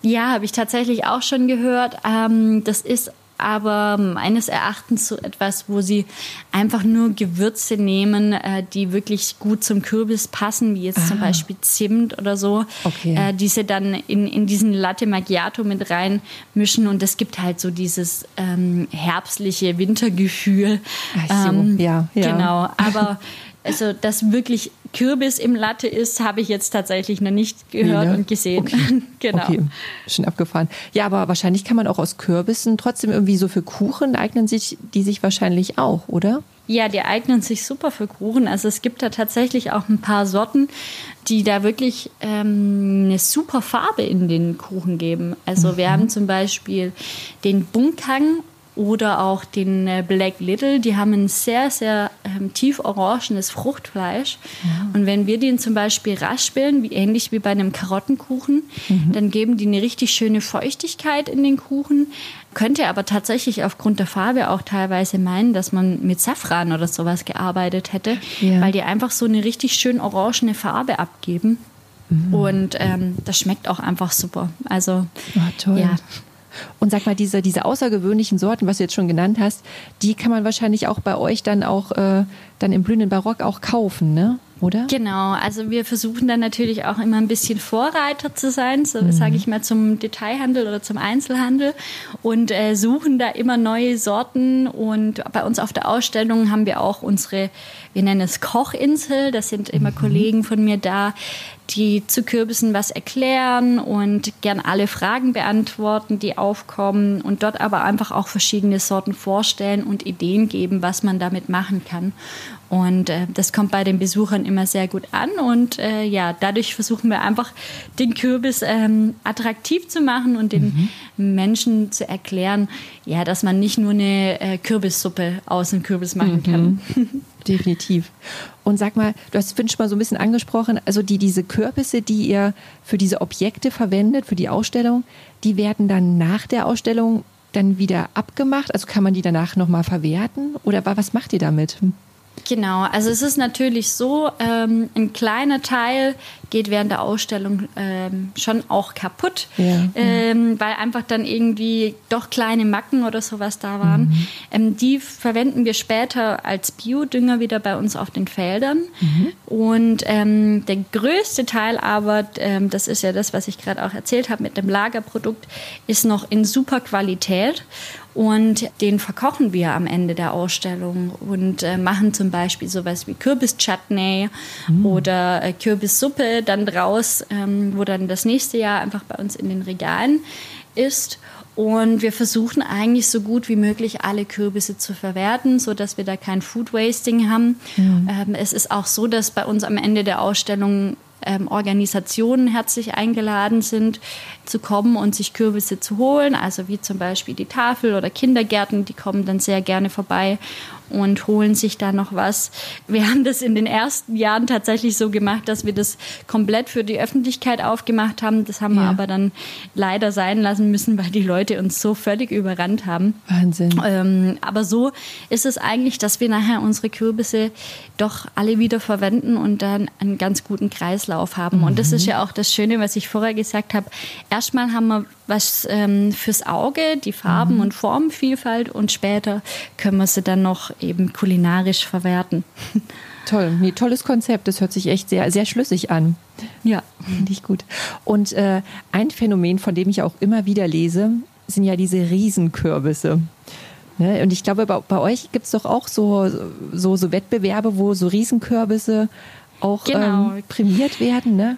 Ja, habe ich tatsächlich auch schon gehört. Ähm, das ist aber meines Erachtens so etwas, wo sie einfach nur Gewürze nehmen, äh, die wirklich gut zum Kürbis passen, wie jetzt ah. zum Beispiel Zimt oder so. Okay. Äh, diese dann in, in diesen Latte Macchiato mit reinmischen und es gibt halt so dieses ähm, herbstliche Wintergefühl. Ach so. Ähm, ja, ja. Genau, aber also das wirklich Kürbis im Latte ist, habe ich jetzt tatsächlich noch nicht gehört nee, ne? und gesehen. Okay. genau. Okay. Schon abgefahren. Ja, aber wahrscheinlich kann man auch aus Kürbissen trotzdem irgendwie so für Kuchen eignen sich die sich wahrscheinlich auch, oder? Ja, die eignen sich super für Kuchen. Also es gibt da tatsächlich auch ein paar Sorten, die da wirklich ähm, eine super Farbe in den Kuchen geben. Also mhm. wir haben zum Beispiel den Bunkang oder auch den äh, Black Little, die haben ein sehr, sehr ähm, tief orangenes Fruchtfleisch. Ja. Und wenn wir den zum Beispiel raspeln, wie ähnlich wie bei einem Karottenkuchen, mhm. dann geben die eine richtig schöne Feuchtigkeit in den Kuchen. könnte aber tatsächlich aufgrund der Farbe auch teilweise meinen, dass man mit Safran oder sowas gearbeitet hätte, ja. weil die einfach so eine richtig schön orangene Farbe abgeben. Mhm. Und ähm, das schmeckt auch einfach super. Also, oh, toll. ja. Und sag mal, diese, diese außergewöhnlichen Sorten, was du jetzt schon genannt hast, die kann man wahrscheinlich auch bei euch dann auch äh, dann im blühenden Barock auch kaufen, ne? Oder? Genau, also wir versuchen dann natürlich auch immer ein bisschen Vorreiter zu sein, so mhm. sage ich mal zum Detailhandel oder zum Einzelhandel und äh, suchen da immer neue Sorten und bei uns auf der Ausstellung haben wir auch unsere, wir nennen es Kochinsel, das sind immer mhm. Kollegen von mir da, die zu Kürbissen was erklären und gern alle Fragen beantworten, die aufkommen und dort aber einfach auch verschiedene Sorten vorstellen und Ideen geben, was man damit machen kann. Und äh, das kommt bei den Besuchern immer sehr gut an. Und äh, ja, dadurch versuchen wir einfach, den Kürbis ähm, attraktiv zu machen und den mhm. Menschen zu erklären, ja, dass man nicht nur eine äh, Kürbissuppe aus dem Kürbis machen mhm. kann. Definitiv. Und sag mal, du hast Finch mal so ein bisschen angesprochen, also die, diese Kürbisse, die ihr für diese Objekte verwendet, für die Ausstellung, die werden dann nach der Ausstellung dann wieder abgemacht? Also kann man die danach nochmal verwerten? Oder was macht ihr damit? Genau, also es ist natürlich so, ähm, ein kleiner Teil geht während der Ausstellung ähm, schon auch kaputt, ja. ähm, weil einfach dann irgendwie doch kleine Macken oder sowas da waren. Mhm. Ähm, die verwenden wir später als Biodünger wieder bei uns auf den Feldern. Mhm. Und ähm, der größte Teil aber, ähm, das ist ja das, was ich gerade auch erzählt habe mit dem Lagerprodukt, ist noch in super Qualität. Und den verkochen wir am Ende der Ausstellung und äh, machen zum Beispiel sowas wie Kürbischutney mm. oder äh, Kürbissuppe dann draus, ähm, wo dann das nächste Jahr einfach bei uns in den Regalen ist. Und wir versuchen eigentlich so gut wie möglich alle Kürbisse zu verwerten, so dass wir da kein Food Wasting haben. Mhm. Ähm, es ist auch so, dass bei uns am Ende der Ausstellung ähm, Organisationen herzlich eingeladen sind, zu kommen und sich Kürbisse zu holen. Also wie zum Beispiel die Tafel oder Kindergärten, die kommen dann sehr gerne vorbei und holen sich da noch was. Wir haben das in den ersten Jahren tatsächlich so gemacht, dass wir das komplett für die Öffentlichkeit aufgemacht haben. Das haben ja. wir aber dann leider sein lassen müssen, weil die Leute uns so völlig überrannt haben. Wahnsinn. Ähm, aber so ist es eigentlich, dass wir nachher unsere Kürbisse doch alle wieder verwenden und dann einen ganz guten Kreislauf haben. Mhm. Und das ist ja auch das Schöne, was ich vorher gesagt habe. Erstmal haben wir was ähm, fürs Auge, die Farben- mhm. und Formenvielfalt und später können wir sie dann noch eben kulinarisch verwerten. Toll, nee, tolles Konzept. Das hört sich echt sehr, sehr schlüssig an. Ja, finde ich gut. Und äh, ein Phänomen, von dem ich auch immer wieder lese, sind ja diese Riesenkürbisse. Ne? Und ich glaube, bei, bei euch gibt es doch auch so, so, so Wettbewerbe, wo so Riesenkürbisse auch genau. ähm, prämiert werden. Ne?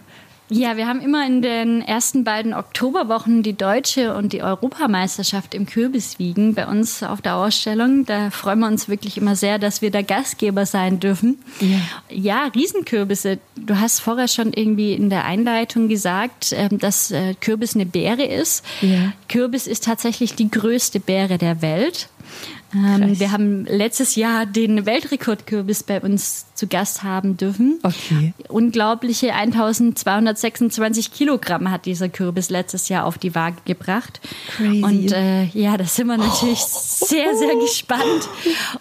Ja, wir haben immer in den ersten beiden Oktoberwochen die deutsche und die Europameisterschaft im Kürbiswiegen bei uns auf der Ausstellung. Da freuen wir uns wirklich immer sehr, dass wir da Gastgeber sein dürfen. Ja, ja Riesenkürbisse. Du hast vorher schon irgendwie in der Einleitung gesagt, ähm, dass äh, Kürbis eine Beere ist. Ja. Kürbis ist tatsächlich die größte Beere der Welt. Ähm, wir haben letztes Jahr den Weltrekordkürbis bei uns zu Gast haben dürfen. Okay. Unglaubliche 1226 Kilogramm hat dieser Kürbis letztes Jahr auf die Waage gebracht. Crazy. Und äh, ja, da sind wir natürlich oh. sehr, sehr gespannt,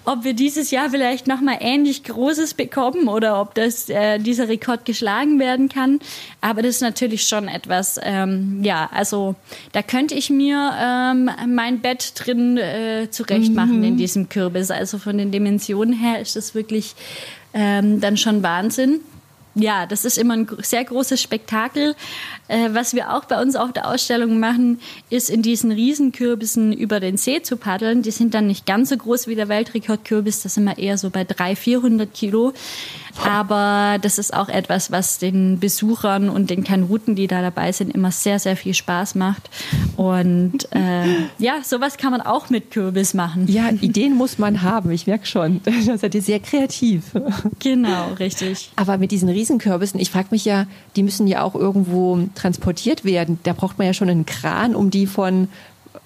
ob wir dieses Jahr vielleicht nochmal ähnlich Großes bekommen oder ob das, äh, dieser Rekord geschlagen werden kann. Aber das ist natürlich schon etwas, ähm, ja, also da könnte ich mir ähm, mein Bett drin äh, zurecht machen mhm. In diesem Kürbis. Also von den Dimensionen her ist das wirklich ähm, dann schon Wahnsinn. Ja, das ist immer ein sehr großes Spektakel. Äh, was wir auch bei uns auf der Ausstellung machen, ist in diesen Riesenkürbissen über den See zu paddeln. Die sind dann nicht ganz so groß wie der Weltrekordkürbis, da sind wir eher so bei 300, 400 Kilo. Aber das ist auch etwas, was den Besuchern und den Kanuten, die da dabei sind, immer sehr, sehr viel Spaß macht. Und äh, ja, sowas kann man auch mit Kürbis machen. Ja, Ideen muss man haben, ich merke schon. Da seid ihr sehr kreativ. Genau, richtig. Aber mit diesen Riesenkürbissen, ich frage mich ja, die müssen ja auch irgendwo transportiert werden. Da braucht man ja schon einen Kran, um die von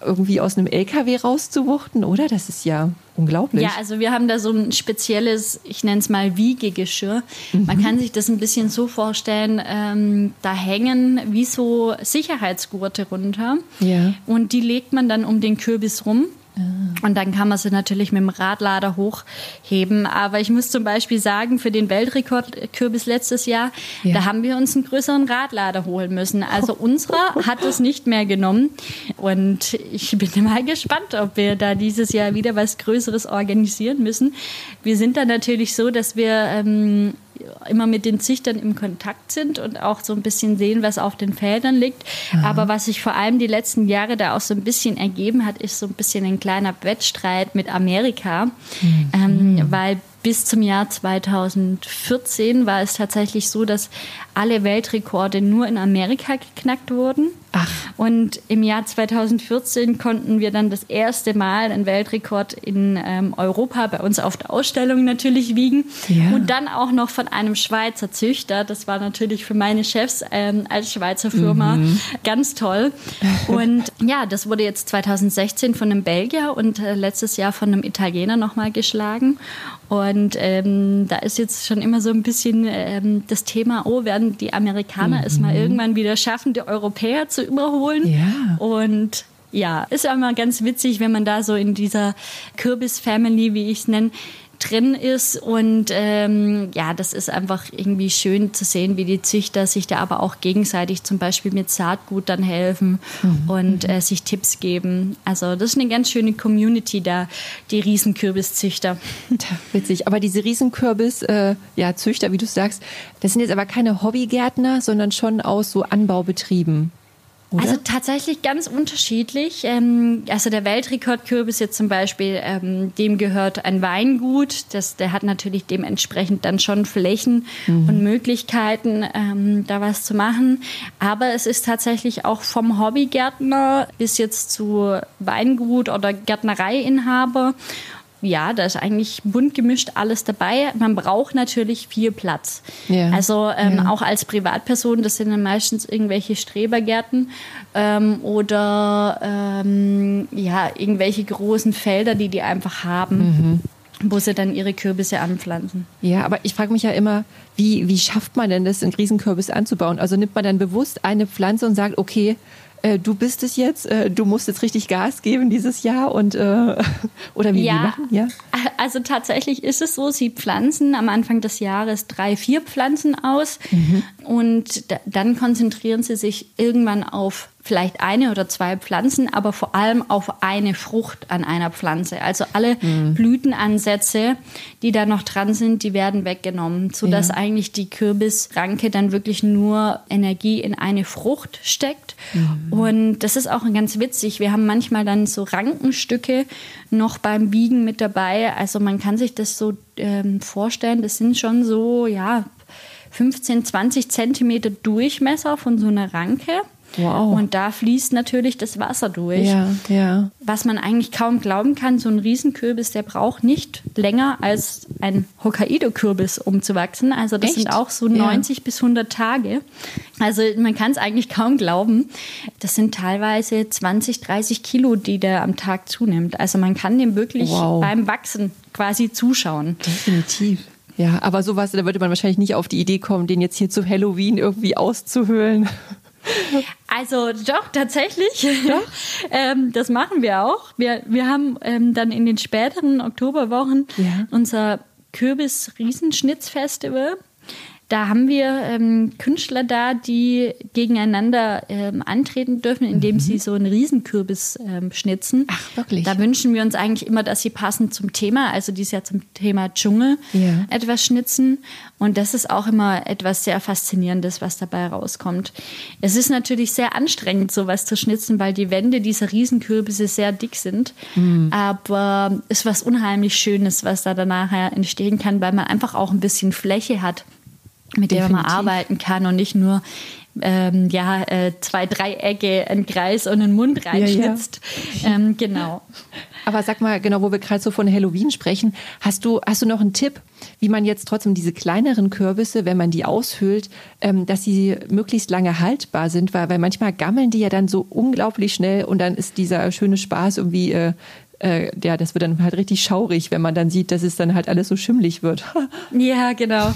irgendwie aus einem LKW rauszuwuchten, oder? Das ist ja unglaublich. Ja, also wir haben da so ein spezielles, ich nenne es mal Wiegegeschirr. Mhm. Man kann sich das ein bisschen so vorstellen, ähm, da hängen wie so Sicherheitsgurte runter. Ja. Und die legt man dann um den Kürbis rum. Ah. Und dann kann man sie natürlich mit dem Radlader hochheben. Aber ich muss zum Beispiel sagen, für den Weltrekord Kürbis letztes Jahr, ja. da haben wir uns einen größeren Radlader holen müssen. Also unserer hat es nicht mehr genommen. Und ich bin mal gespannt, ob wir da dieses Jahr wieder was Größeres organisieren müssen. Wir sind da natürlich so, dass wir ähm, immer mit den Züchtern im Kontakt sind und auch so ein bisschen sehen, was auf den Feldern liegt. Aha. Aber was sich vor allem die letzten Jahre da auch so ein bisschen ergeben hat, ist so ein bisschen ein kleiner Wettstreit mit Amerika, mhm. ähm, weil bis zum Jahr 2014 war es tatsächlich so, dass alle Weltrekorde nur in Amerika geknackt wurden. Ach. Und im Jahr 2014 konnten wir dann das erste Mal einen Weltrekord in ähm, Europa bei uns auf der Ausstellung natürlich wiegen. Ja. Und dann auch noch von einem Schweizer Züchter. Das war natürlich für meine Chefs ähm, als Schweizer Firma mhm. ganz toll. Und ja, das wurde jetzt 2016 von einem Belgier und äh, letztes Jahr von einem Italiener nochmal geschlagen. Und ähm, da ist jetzt schon immer so ein bisschen ähm, das Thema, oh, werden die Amerikaner mhm. es mal irgendwann wieder schaffen, die Europäer zu überholen? Ja. Und ja, ist ja immer ganz witzig, wenn man da so in dieser Kürbis-Family, wie ich es nenne, drin ist. Und ähm, ja, das ist einfach irgendwie schön zu sehen, wie die Züchter sich da aber auch gegenseitig zum Beispiel mit Saatgut dann helfen mhm. und äh, sich Tipps geben. Also das ist eine ganz schöne Community da, die Riesenkürbiszüchter. Witzig. Aber diese Riesenkürbis, äh, ja, Züchter, wie du sagst, das sind jetzt aber keine Hobbygärtner, sondern schon aus so Anbaubetrieben. Oder? Also tatsächlich ganz unterschiedlich. Ähm, also der Weltrekordkürbis jetzt zum Beispiel, ähm, dem gehört ein Weingut. Das, der hat natürlich dementsprechend dann schon Flächen mhm. und Möglichkeiten, ähm, da was zu machen. Aber es ist tatsächlich auch vom Hobbygärtner bis jetzt zu Weingut oder Gärtnereiinhaber ja, da ist eigentlich bunt gemischt alles dabei. Man braucht natürlich viel Platz. Ja. Also ähm, ja. auch als Privatperson, das sind dann meistens irgendwelche Strebergärten ähm, oder ähm, ja, irgendwelche großen Felder, die die einfach haben. Mhm wo sie dann ihre Kürbisse anpflanzen. Ja, aber ich frage mich ja immer, wie, wie schafft man denn das, einen Riesenkürbis anzubauen? Also nimmt man dann bewusst eine Pflanze und sagt, okay, äh, du bist es jetzt, äh, du musst jetzt richtig Gas geben dieses Jahr und äh, oder wie ja, die machen? Ja, also tatsächlich ist es so, sie pflanzen am Anfang des Jahres drei, vier Pflanzen aus mhm. und dann konzentrieren sie sich irgendwann auf vielleicht eine oder zwei Pflanzen, aber vor allem auf eine Frucht an einer Pflanze. Also alle mhm. Blütenansätze, die da noch dran sind, die werden weggenommen, sodass ja. eigentlich die Kürbisranke dann wirklich nur Energie in eine Frucht steckt. Mhm. Und das ist auch ganz witzig. Wir haben manchmal dann so Rankenstücke noch beim Biegen mit dabei. Also man kann sich das so ähm, vorstellen, das sind schon so, ja, 15, 20 Zentimeter Durchmesser von so einer Ranke. Wow. Und da fließt natürlich das Wasser durch. Ja, ja. Was man eigentlich kaum glauben kann, so ein Riesenkürbis, der braucht nicht länger als ein Hokkaido-Kürbis, um zu wachsen. Also das Echt? sind auch so 90 ja. bis 100 Tage. Also man kann es eigentlich kaum glauben. Das sind teilweise 20, 30 Kilo, die der am Tag zunimmt. Also man kann dem wirklich wow. beim Wachsen quasi zuschauen. Definitiv. Ja, aber sowas, da würde man wahrscheinlich nicht auf die Idee kommen, den jetzt hier zu Halloween irgendwie auszuhöhlen. Also doch, tatsächlich. Doch? ähm, das machen wir auch. Wir, wir haben ähm, dann in den späteren Oktoberwochen ja. unser Kürbis-Riesenschnitzfestival. Da haben wir ähm, Künstler da, die gegeneinander ähm, antreten dürfen, indem mhm. sie so einen Riesenkürbis ähm, schnitzen. Ach, wirklich? Da wünschen wir uns eigentlich immer, dass sie passend zum Thema, also dies ja zum Thema Dschungel, ja. etwas schnitzen. Und das ist auch immer etwas sehr Faszinierendes, was dabei rauskommt. Es ist natürlich sehr anstrengend, sowas zu schnitzen, weil die Wände dieser Riesenkürbisse sehr dick sind. Mhm. Aber es ist was unheimlich Schönes, was da danach entstehen kann, weil man einfach auch ein bisschen Fläche hat mit Definitiv. der man arbeiten kann und nicht nur ähm, ja, äh, zwei Dreiecke, ein Kreis und einen Mund reinschnitzt. Ja, ja. Ähm, genau. Aber sag mal, genau, wo wir gerade so von Halloween sprechen, hast du, hast du noch einen Tipp, wie man jetzt trotzdem diese kleineren Kürbisse, wenn man die aushöhlt, ähm, dass sie möglichst lange haltbar sind, weil, weil manchmal gammeln die ja dann so unglaublich schnell und dann ist dieser schöne Spaß irgendwie äh, äh, ja, das wird dann halt richtig schaurig, wenn man dann sieht, dass es dann halt alles so schimmlig wird. ja, genau.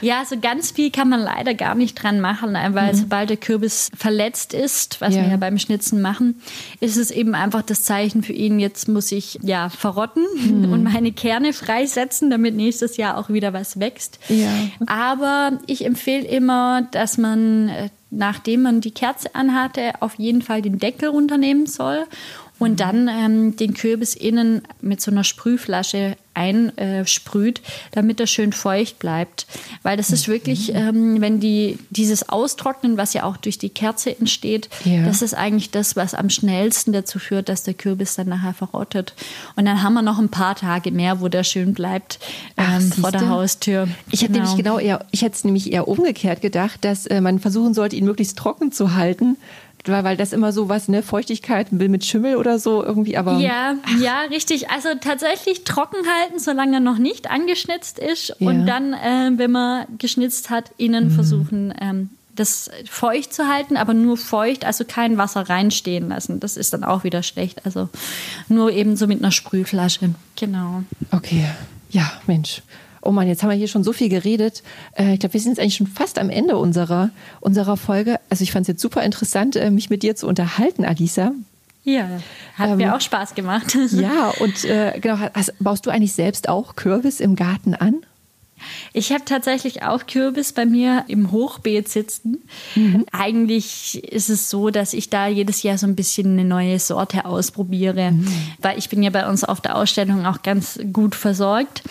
Ja, so ganz viel kann man leider gar nicht dran machen, äh, weil mhm. sobald der Kürbis verletzt ist, was ja. wir ja beim Schnitzen machen, ist es eben einfach das Zeichen für ihn, jetzt muss ich ja verrotten mhm. und meine Kerne freisetzen, damit nächstes Jahr auch wieder was wächst. Ja. Aber ich empfehle immer, dass man äh, nachdem man die Kerze anhatte, auf jeden Fall den Deckel runternehmen soll und dann ähm, den Kürbis innen mit so einer Sprühflasche einsprüht, damit er schön feucht bleibt. Weil das ist wirklich, ähm, wenn die dieses Austrocknen, was ja auch durch die Kerze entsteht, ja. das ist eigentlich das, was am schnellsten dazu führt, dass der Kürbis dann nachher verrottet. Und dann haben wir noch ein paar Tage mehr, wo der schön bleibt ähm, Ach, vor der Haustür. Ich hätte nämlich genau. genau eher, ich hätte es nämlich eher umgekehrt gedacht, dass äh, man versuchen sollte, ihn möglichst trocken zu halten weil das immer so was, ne, Feuchtigkeit will mit Schimmel oder so irgendwie, aber. Ja, ja, richtig. Also tatsächlich trocken halten, solange er noch nicht angeschnitzt ist. Ja. Und dann, äh, wenn man geschnitzt hat, innen mhm. versuchen, ähm, das feucht zu halten, aber nur feucht, also kein Wasser reinstehen lassen. Das ist dann auch wieder schlecht. Also nur eben so mit einer Sprühflasche. Genau. Okay. Ja, Mensch. Oh Mann, jetzt haben wir hier schon so viel geredet. Äh, ich glaube, wir sind jetzt eigentlich schon fast am Ende unserer, unserer Folge. Also ich fand es jetzt super interessant, äh, mich mit dir zu unterhalten, Alisa. Ja, hat ähm, mir auch Spaß gemacht. Ja, und äh, genau, hast, baust du eigentlich selbst auch Kürbis im Garten an? Ich habe tatsächlich auch Kürbis bei mir im Hochbeet sitzen. Mhm. Eigentlich ist es so, dass ich da jedes Jahr so ein bisschen eine neue Sorte ausprobiere, mhm. weil ich bin ja bei uns auf der Ausstellung auch ganz gut versorgt.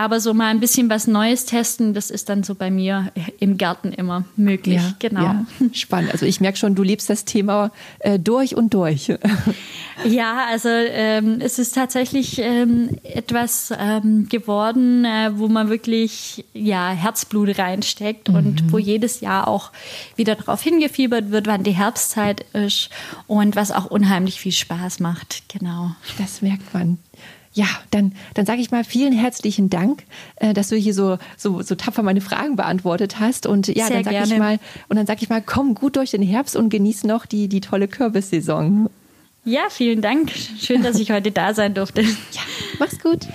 Aber so mal ein bisschen was Neues testen, das ist dann so bei mir im Garten immer möglich. Ja, genau. Ja. Spannend. Also ich merke schon, du liebst das Thema äh, durch und durch. ja, also ähm, es ist tatsächlich ähm, etwas ähm, geworden, äh, wo man wirklich wirklich ja, Herzblut reinsteckt mhm. und wo jedes Jahr auch wieder darauf hingefiebert wird, wann die Herbstzeit ist und was auch unheimlich viel Spaß macht. Genau. Das merkt man. Ja, dann, dann sage ich mal vielen herzlichen Dank, äh, dass du hier so, so, so tapfer meine Fragen beantwortet hast. Und ja, Sehr dann sage ich mal, und dann sage ich mal, komm gut durch den Herbst und genieß noch die, die tolle Kürbissaison. Ja, vielen Dank. Schön, dass ich heute da sein durfte. Ja, mach's gut.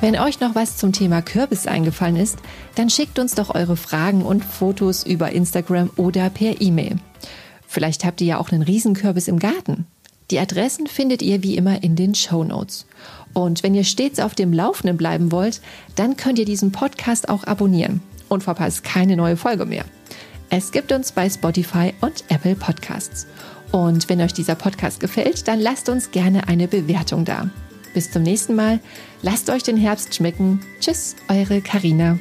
Wenn euch noch was zum Thema Kürbis eingefallen ist, dann schickt uns doch eure Fragen und Fotos über Instagram oder per E-Mail. Vielleicht habt ihr ja auch einen Riesenkürbis im Garten. Die Adressen findet ihr wie immer in den Show Notes. Und wenn ihr stets auf dem Laufenden bleiben wollt, dann könnt ihr diesen Podcast auch abonnieren und verpasst keine neue Folge mehr. Es gibt uns bei Spotify und Apple Podcasts. Und wenn euch dieser Podcast gefällt, dann lasst uns gerne eine Bewertung da. Bis zum nächsten Mal. Lasst euch den Herbst schmecken. Tschüss, eure Karina.